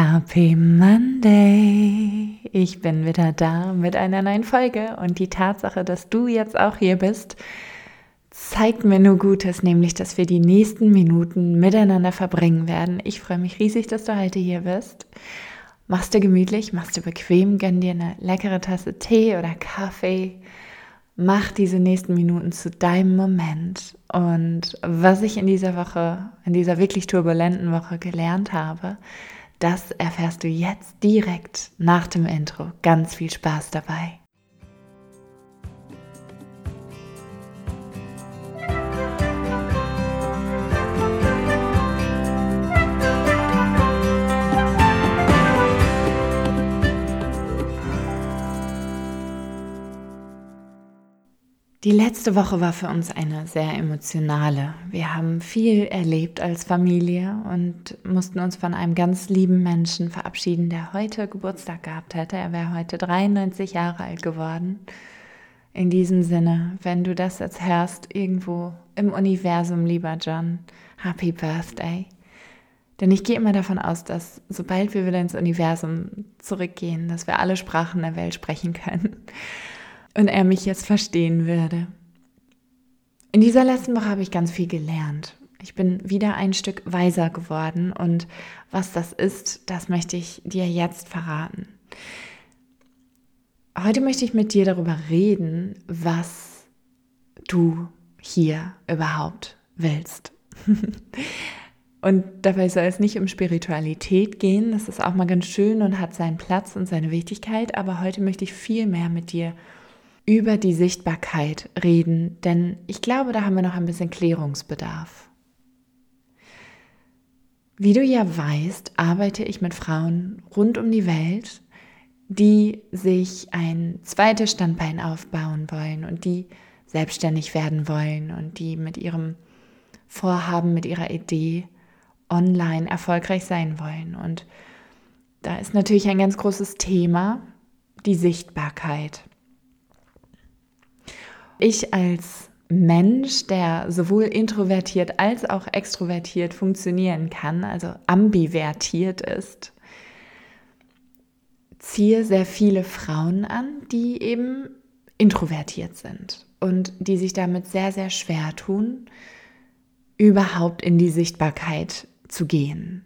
Happy Monday! Ich bin wieder da mit einer neuen Folge und die Tatsache, dass du jetzt auch hier bist, zeigt mir nur Gutes, nämlich dass wir die nächsten Minuten miteinander verbringen werden. Ich freue mich riesig, dass du heute hier bist. Machst du gemütlich, machst du bequem, gönn dir eine leckere Tasse Tee oder Kaffee. Mach diese nächsten Minuten zu deinem Moment. Und was ich in dieser Woche, in dieser wirklich turbulenten Woche gelernt habe, das erfährst du jetzt direkt nach dem Intro. Ganz viel Spaß dabei. Die letzte Woche war für uns eine sehr emotionale. Wir haben viel erlebt als Familie und mussten uns von einem ganz lieben Menschen verabschieden, der heute Geburtstag gehabt hätte. Er wäre heute 93 Jahre alt geworden. In diesem Sinne, wenn du das jetzt hörst, irgendwo im Universum, lieber John, Happy Birthday. Denn ich gehe immer davon aus, dass sobald wir wieder ins Universum zurückgehen, dass wir alle Sprachen der Welt sprechen können und er mich jetzt verstehen würde. In dieser letzten Woche habe ich ganz viel gelernt. Ich bin wieder ein Stück weiser geworden und was das ist, das möchte ich dir jetzt verraten. Heute möchte ich mit dir darüber reden, was du hier überhaupt willst. und dabei soll es nicht um Spiritualität gehen, das ist auch mal ganz schön und hat seinen Platz und seine Wichtigkeit, aber heute möchte ich viel mehr mit dir über die Sichtbarkeit reden, denn ich glaube, da haben wir noch ein bisschen Klärungsbedarf. Wie du ja weißt, arbeite ich mit Frauen rund um die Welt, die sich ein zweites Standbein aufbauen wollen und die selbstständig werden wollen und die mit ihrem Vorhaben, mit ihrer Idee online erfolgreich sein wollen. Und da ist natürlich ein ganz großes Thema die Sichtbarkeit. Ich als Mensch, der sowohl introvertiert als auch extrovertiert funktionieren kann, also ambivertiert ist, ziehe sehr viele Frauen an, die eben introvertiert sind und die sich damit sehr, sehr schwer tun, überhaupt in die Sichtbarkeit zu gehen.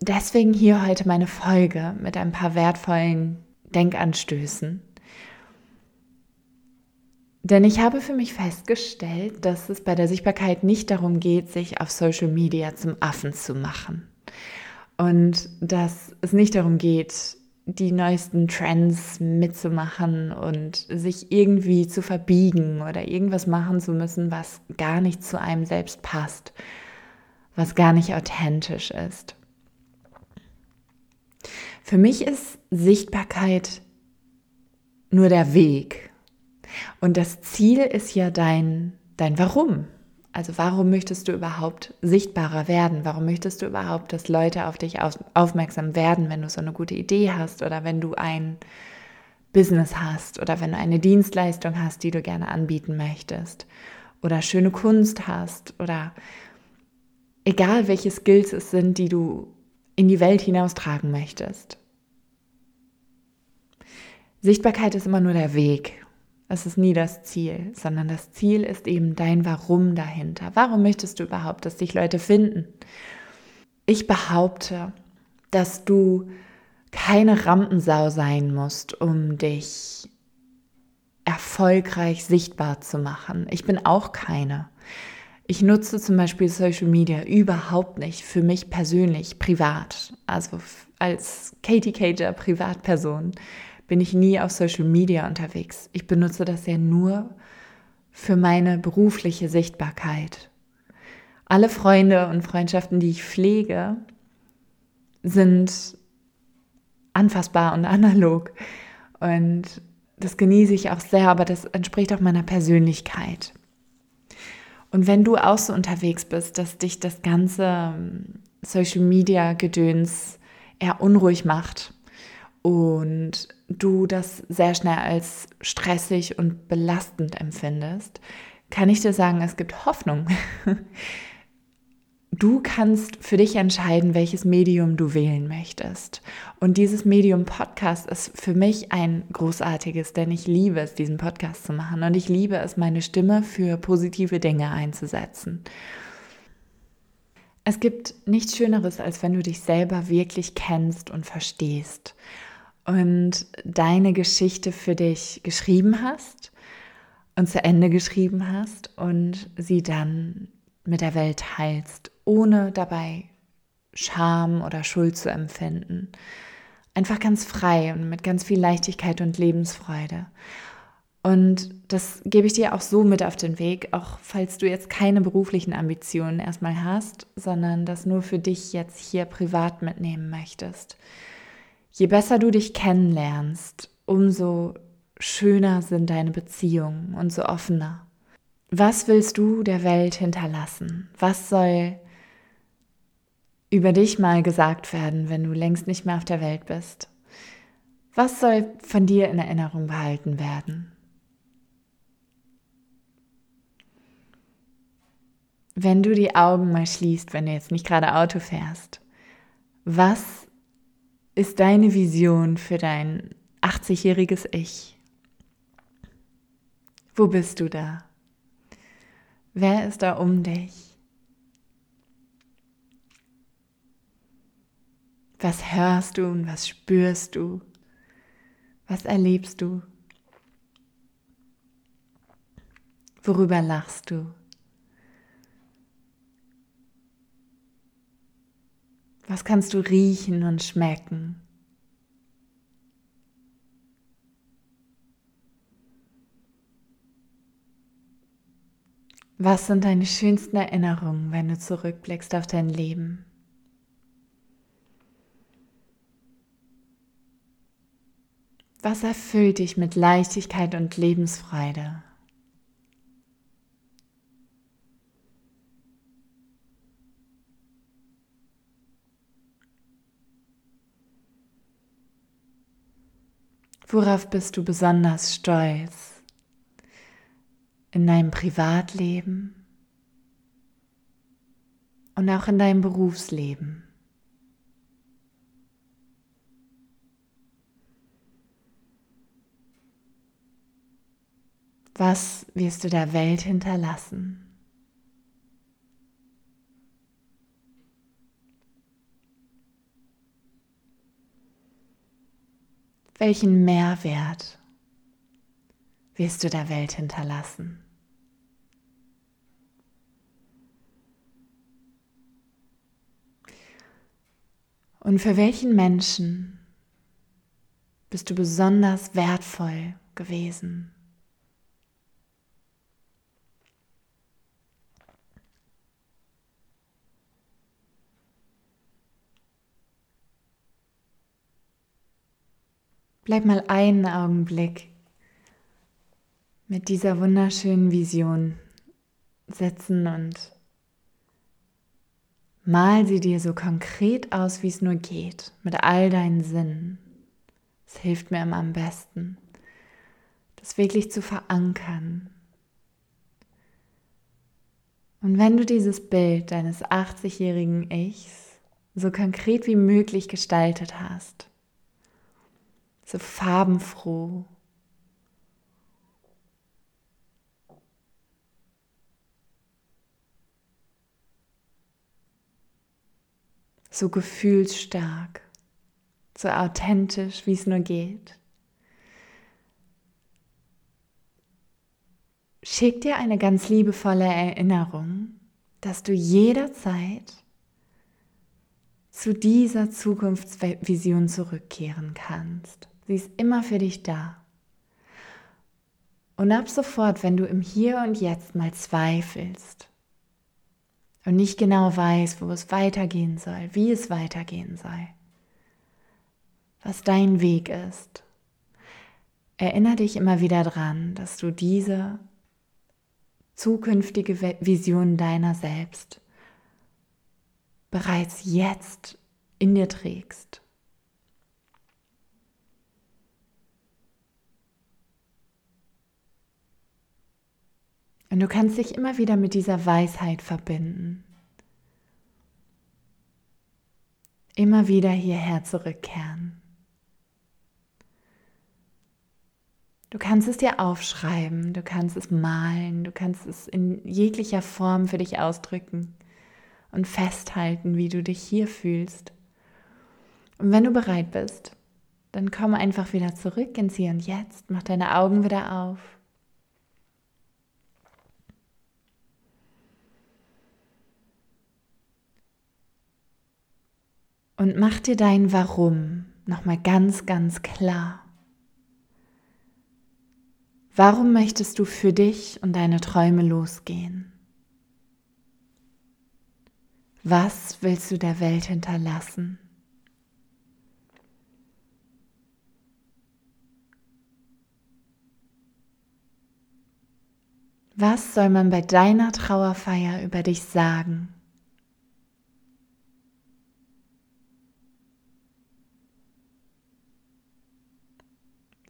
Deswegen hier heute meine Folge mit ein paar wertvollen Denkanstößen denn ich habe für mich festgestellt, dass es bei der Sichtbarkeit nicht darum geht, sich auf Social Media zum Affen zu machen. Und dass es nicht darum geht, die neuesten Trends mitzumachen und sich irgendwie zu verbiegen oder irgendwas machen zu müssen, was gar nicht zu einem selbst passt, was gar nicht authentisch ist. Für mich ist Sichtbarkeit nur der Weg und das Ziel ist ja dein, dein Warum. Also warum möchtest du überhaupt sichtbarer werden? Warum möchtest du überhaupt, dass Leute auf dich aufmerksam werden, wenn du so eine gute Idee hast oder wenn du ein Business hast oder wenn du eine Dienstleistung hast, die du gerne anbieten möchtest oder schöne Kunst hast oder egal welche Skills es sind, die du in die Welt hinaustragen möchtest. Sichtbarkeit ist immer nur der Weg es ist nie das Ziel, sondern das Ziel ist eben dein Warum dahinter. Warum möchtest du überhaupt, dass dich Leute finden? Ich behaupte, dass du keine Rampensau sein musst, um dich erfolgreich sichtbar zu machen. Ich bin auch keine. Ich nutze zum Beispiel Social Media überhaupt nicht für mich persönlich, privat. Also als Katie Cager, Privatperson bin ich nie auf Social Media unterwegs. Ich benutze das ja nur für meine berufliche Sichtbarkeit. Alle Freunde und Freundschaften, die ich pflege, sind anfassbar und analog. Und das genieße ich auch sehr, aber das entspricht auch meiner Persönlichkeit. Und wenn du auch so unterwegs bist, dass dich das ganze ähm, Social Media Gedöns eher unruhig macht und du das sehr schnell als stressig und belastend empfindest, kann ich dir sagen, es gibt Hoffnung. du kannst für dich entscheiden, welches Medium du wählen möchtest. Und dieses Medium Podcast ist für mich ein großartiges, denn ich liebe es, diesen Podcast zu machen und ich liebe es, meine Stimme für positive Dinge einzusetzen. Es gibt nichts Schöneres, als wenn du dich selber wirklich kennst und verstehst und deine Geschichte für dich geschrieben hast und zu Ende geschrieben hast und sie dann mit der Welt teilst, ohne dabei Scham oder Schuld zu empfinden. Einfach ganz frei und mit ganz viel Leichtigkeit und Lebensfreude. Und das gebe ich dir auch so mit auf den Weg, auch falls du jetzt keine beruflichen Ambitionen erstmal hast, sondern das nur für dich jetzt hier privat mitnehmen möchtest. Je besser du dich kennenlernst, umso schöner sind deine Beziehungen und so offener. Was willst du der Welt hinterlassen? Was soll über dich mal gesagt werden, wenn du längst nicht mehr auf der Welt bist? Was soll von dir in Erinnerung behalten werden? Wenn du die Augen mal schließt, wenn du jetzt nicht gerade Auto fährst, was ist deine Vision für dein 80-jähriges Ich? Wo bist du da? Wer ist da um dich? Was hörst du und was spürst du? Was erlebst du? Worüber lachst du? Was kannst du riechen und schmecken? Was sind deine schönsten Erinnerungen, wenn du zurückblickst auf dein Leben? Was erfüllt dich mit Leichtigkeit und Lebensfreude? Worauf bist du besonders stolz? in deinem Privatleben und auch in deinem Berufsleben. Was wirst du der Welt hinterlassen? Welchen Mehrwert wirst du der Welt hinterlassen? Und für welchen Menschen bist du besonders wertvoll gewesen? Bleib mal einen Augenblick mit dieser wunderschönen Vision sitzen und Mal sie dir so konkret aus, wie es nur geht, mit all deinen Sinnen. Es hilft mir immer am besten, das wirklich zu verankern. Und wenn du dieses Bild deines 80-jährigen Ichs so konkret wie möglich gestaltet hast, so farbenfroh, so gefühlsstark, so authentisch, wie es nur geht. Schick dir eine ganz liebevolle Erinnerung, dass du jederzeit zu dieser Zukunftsvision zurückkehren kannst. Sie ist immer für dich da. Und ab sofort, wenn du im Hier und Jetzt mal zweifelst, und nicht genau weiß, wo es weitergehen soll, wie es weitergehen soll, was dein Weg ist, erinnere dich immer wieder daran, dass du diese zukünftige Vision deiner selbst bereits jetzt in dir trägst. Und du kannst dich immer wieder mit dieser Weisheit verbinden. immer wieder hierher zurückkehren. Du kannst es dir aufschreiben, du kannst es malen, du kannst es in jeglicher Form für dich ausdrücken und festhalten, wie du dich hier fühlst. Und wenn du bereit bist, dann komm einfach wieder zurück ins Hier und Jetzt, mach deine Augen wieder auf. Und mach dir dein Warum nochmal ganz, ganz klar. Warum möchtest du für dich und deine Träume losgehen? Was willst du der Welt hinterlassen? Was soll man bei deiner Trauerfeier über dich sagen?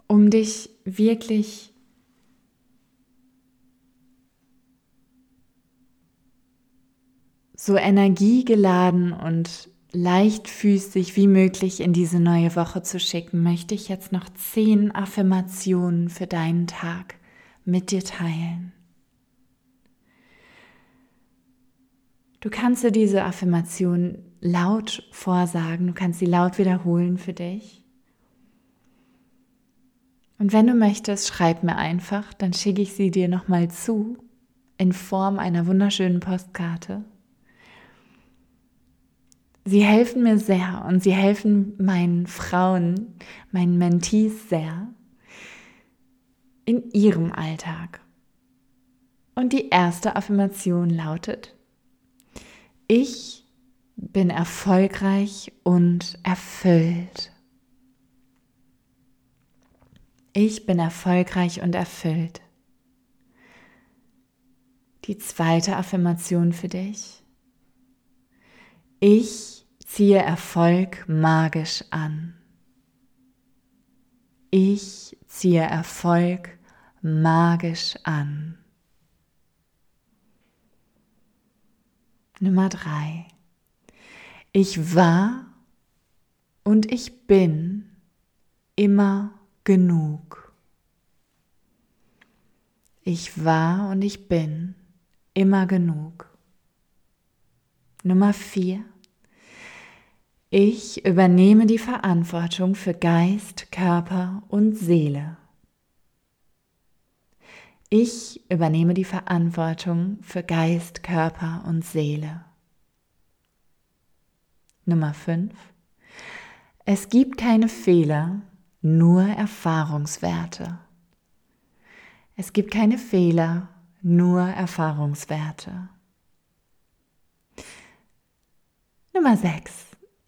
Um dich wirklich so energiegeladen und leichtfüßig wie möglich in diese neue Woche zu schicken, möchte ich jetzt noch zehn Affirmationen für deinen Tag mit dir teilen. Du kannst dir diese Affirmation laut vorsagen, du kannst sie laut wiederholen für dich. Und wenn du möchtest, schreib mir einfach, dann schicke ich sie dir nochmal zu in Form einer wunderschönen Postkarte. Sie helfen mir sehr und sie helfen meinen Frauen, meinen Mentees sehr in ihrem Alltag. Und die erste Affirmation lautet, ich bin erfolgreich und erfüllt. Ich bin erfolgreich und erfüllt. Die zweite Affirmation für dich. Ich ziehe Erfolg magisch an. Ich ziehe Erfolg magisch an. Nummer drei. Ich war und ich bin immer genug. Ich war und ich bin immer genug. Nummer vier. Ich übernehme die Verantwortung für Geist, Körper und Seele. Ich übernehme die Verantwortung für Geist, Körper und Seele. Nummer 5. Es gibt keine Fehler, nur Erfahrungswerte. Es gibt keine Fehler, nur Erfahrungswerte. Nummer 6.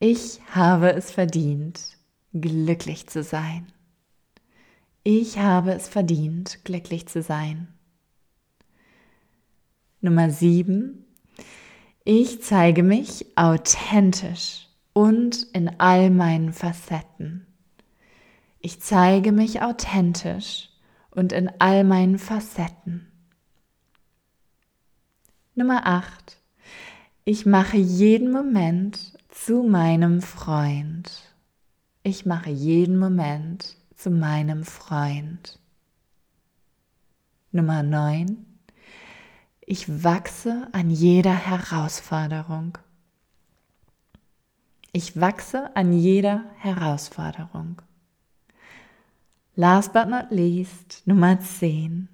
Ich habe es verdient, glücklich zu sein. Ich habe es verdient, glücklich zu sein. Nummer 7. Ich zeige mich authentisch und in all meinen Facetten. Ich zeige mich authentisch und in all meinen Facetten. Nummer 8. Ich mache jeden Moment zu meinem Freund. Ich mache jeden Moment zu meinem Freund. Nummer 9. Ich wachse an jeder Herausforderung. Ich wachse an jeder Herausforderung. Last but not least, Nummer 10.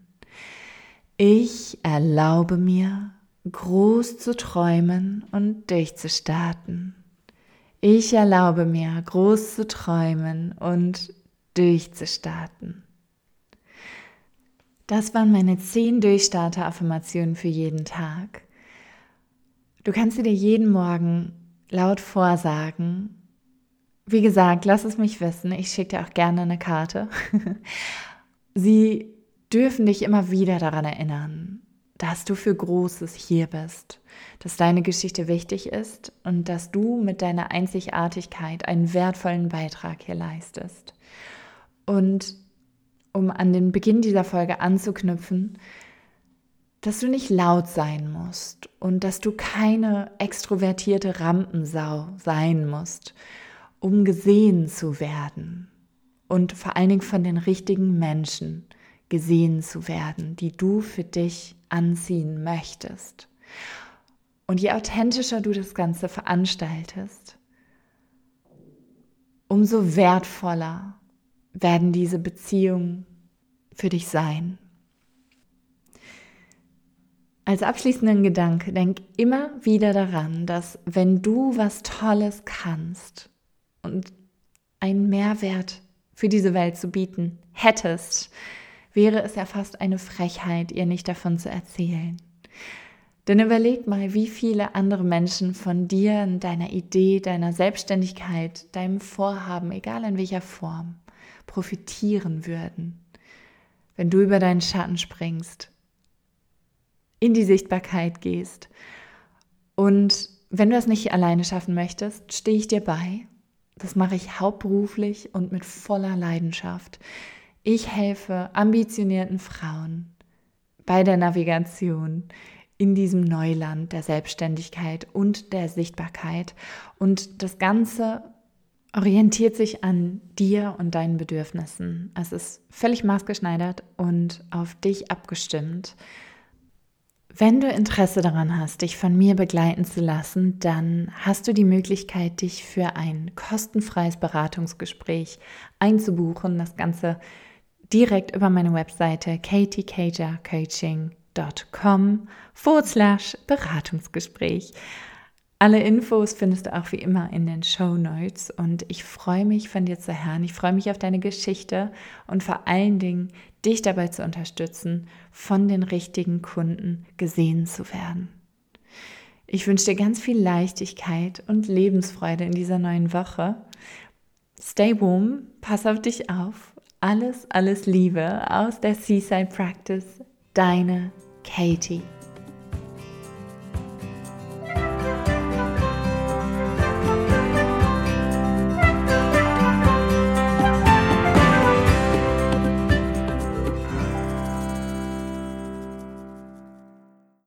Ich erlaube mir, groß zu träumen und durchzustarten. Ich erlaube mir, groß zu träumen und durchzustarten. Das waren meine zehn Durchstarter-Affirmationen für jeden Tag. Du kannst sie dir jeden Morgen laut vorsagen. Wie gesagt, lass es mich wissen. Ich schicke dir auch gerne eine Karte. sie dürfen dich immer wieder daran erinnern, dass du für Großes hier bist, dass deine Geschichte wichtig ist und dass du mit deiner Einzigartigkeit einen wertvollen Beitrag hier leistest. Und um an den Beginn dieser Folge anzuknüpfen, dass du nicht laut sein musst und dass du keine extrovertierte Rampensau sein musst, um gesehen zu werden und vor allen Dingen von den richtigen Menschen gesehen zu werden, die du für dich anziehen möchtest. Und je authentischer du das Ganze veranstaltest, umso wertvoller werden diese Beziehungen für dich sein. Als abschließenden Gedanke, denk immer wieder daran, dass wenn du was Tolles kannst und einen Mehrwert für diese Welt zu bieten hättest, wäre es ja fast eine Frechheit, ihr nicht davon zu erzählen. Denn überleg mal, wie viele andere Menschen von dir, deiner Idee, deiner Selbstständigkeit, deinem Vorhaben, egal in welcher Form, profitieren würden, wenn du über deinen Schatten springst, in die Sichtbarkeit gehst. Und wenn du das nicht alleine schaffen möchtest, stehe ich dir bei. Das mache ich hauptberuflich und mit voller Leidenschaft. Ich helfe ambitionierten Frauen bei der Navigation in diesem Neuland der Selbstständigkeit und der Sichtbarkeit. Und das Ganze orientiert sich an dir und deinen Bedürfnissen. Es ist völlig maßgeschneidert und auf dich abgestimmt. Wenn du Interesse daran hast, dich von mir begleiten zu lassen, dann hast du die Möglichkeit, dich für ein kostenfreies Beratungsgespräch einzubuchen. Das Ganze direkt über meine Webseite katiecagercoaching.com forward slash Beratungsgespräch. Alle Infos findest du auch wie immer in den Show Notes und ich freue mich von dir zu hören. Ich freue mich auf deine Geschichte und vor allen Dingen dich dabei zu unterstützen, von den richtigen Kunden gesehen zu werden. Ich wünsche dir ganz viel Leichtigkeit und Lebensfreude in dieser neuen Woche. Stay warm, pass auf dich auf. Alles, alles Liebe aus der Seaside Practice. Deine Katie.